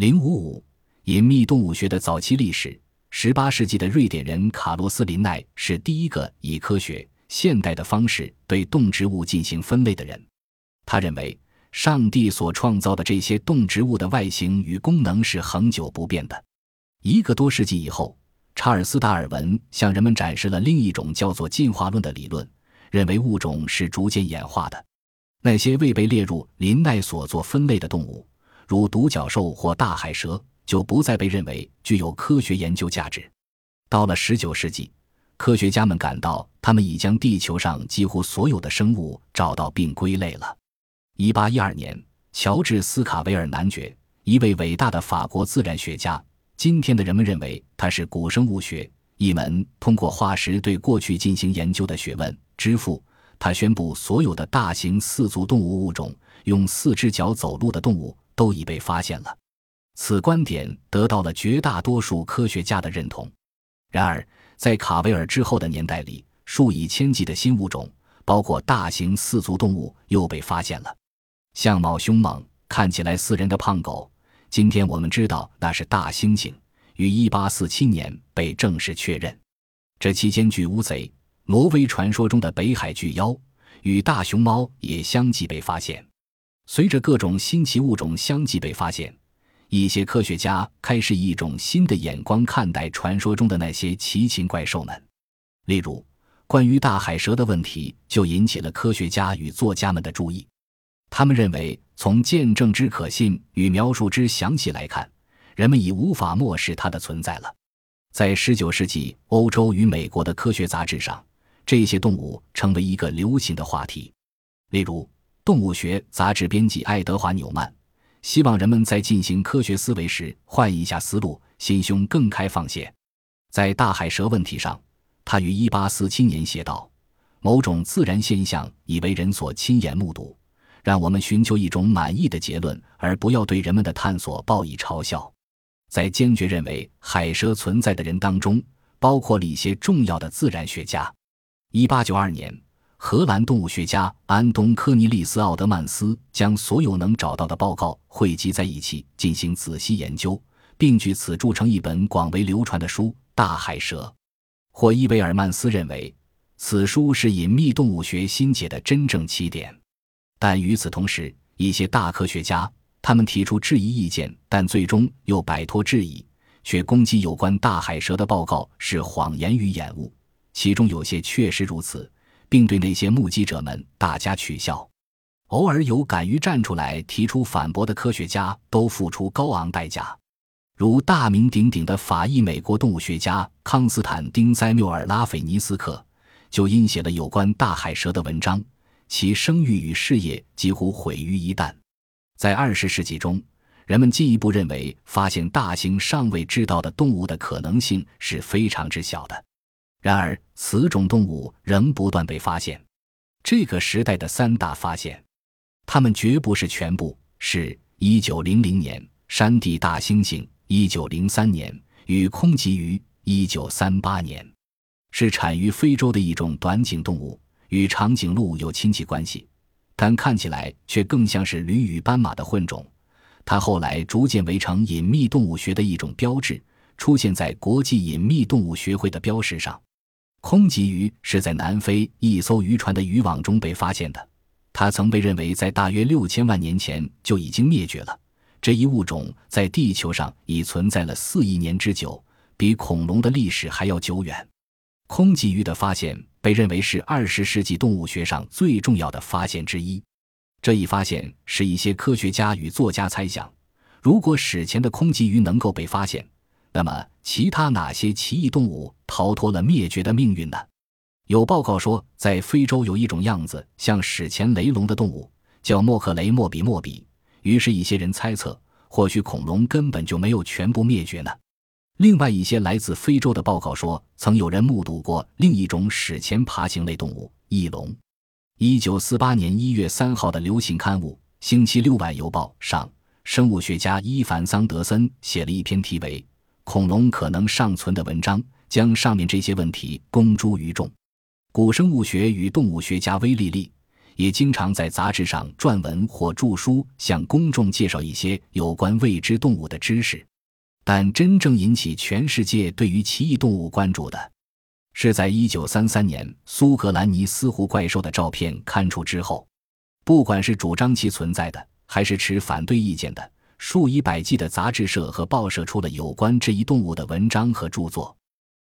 零五五，隐秘动物学的早期历史。十八世纪的瑞典人卡洛斯·林奈是第一个以科学现代的方式对动植物进行分类的人。他认为，上帝所创造的这些动植物的外形与功能是恒久不变的。一个多世纪以后，查尔斯·达尔文向人们展示了另一种叫做进化论的理论，认为物种是逐渐演化的。那些未被列入林奈所做分类的动物。如独角兽或大海蛇就不再被认为具有科学研究价值。到了十九世纪，科学家们感到他们已将地球上几乎所有的生物找到并归类了。一八一二年，乔治·斯卡维尔男爵，一位伟大的法国自然学家，今天的人们认为他是古生物学一门通过化石对过去进行研究的学问之父。他宣布，所有的大型四足动物物种，用四只脚走路的动物。都已被发现了，此观点得到了绝大多数科学家的认同。然而，在卡维尔之后的年代里，数以千计的新物种，包括大型四足动物，又被发现了。相貌凶猛、看起来似人的胖狗，今天我们知道那是大猩猩，于1847年被正式确认。这期间，巨乌贼、挪威传说中的北海巨妖与大熊猫也相继被发现。随着各种新奇物种相继被发现，一些科学家开始以一种新的眼光看待传说中的那些奇禽怪兽们。例如，关于大海蛇的问题就引起了科学家与作家们的注意。他们认为，从见证之可信与描述之详细来看，人们已无法漠视它的存在了。在19世纪欧洲与美国的科学杂志上，这些动物成为一个流行的话题。例如，动物学杂志编辑爱德华·纽曼希望人们在进行科学思维时换一下思路，心胸更开放些。在大海蛇问题上，他于1847年写道：“某种自然现象已为人所亲眼目睹，让我们寻求一种满意的结论，而不要对人们的探索报以嘲笑。”在坚决认为海蛇存在的人当中，包括了一些重要的自然学家。1892年。荷兰动物学家安东·科尼利斯·奥德曼斯将所有能找到的报告汇集在一起进行仔细研究，并据此著成一本广为流传的书《大海蛇》。霍伊维尔曼斯认为，此书是隐秘动物学新解的真正起点。但与此同时，一些大科学家他们提出质疑意见，但最终又摆脱质疑，却攻击有关大海蛇的报告是谎言与掩误。其中有些确实如此。并对那些目击者们大加取笑，偶尔有敢于站出来提出反驳的科学家都付出高昂代价，如大名鼎鼎的法裔美国动物学家康斯坦丁·塞缪尔·拉斐尼斯克，就因写了有关大海蛇的文章，其声誉与事业几乎毁于一旦。在二十世纪中，人们进一步认为，发现大型尚未知道的动物的可能性是非常之小的。然而，此种动物仍不断被发现。这个时代的三大发现，它们绝不是全部。是1900年山地大猩猩，1903年与空棘鱼，1938年是产于非洲的一种短颈动物，与长颈鹿有亲戚关系，但看起来却更像是驴与斑马的混种。它后来逐渐围成隐秘动物学的一种标志，出现在国际隐秘动物学会的标识上。空棘鱼是在南非一艘渔船的渔网中被发现的，它曾被认为在大约六千万年前就已经灭绝了。这一物种在地球上已存在了四亿年之久，比恐龙的历史还要久远。空棘鱼的发现被认为是二十世纪动物学上最重要的发现之一。这一发现使一些科学家与作家猜想：如果史前的空棘鱼能够被发现，那么，其他哪些奇异动物逃脱了灭绝的命运呢？有报告说，在非洲有一种样子像史前雷龙的动物，叫莫克雷莫比莫比。于是，一些人猜测，或许恐龙根本就没有全部灭绝呢。另外，一些来自非洲的报告说，曾有人目睹过另一种史前爬行类动物——翼龙。一九四八年一月三号的流行刊物《星期六晚邮报》上，生物学家伊凡桑德森写了一篇题为。恐龙可能尚存的文章，将上面这些问题公诸于众。古生物学与动物学家威利利也经常在杂志上撰文或著书，向公众介绍一些有关未知动物的知识。但真正引起全世界对于奇异动物关注的，是在1933年苏格兰尼斯湖怪兽的照片刊出之后。不管是主张其存在的，还是持反对意见的，数以百计的杂志社和报社出了有关这一动物的文章和著作。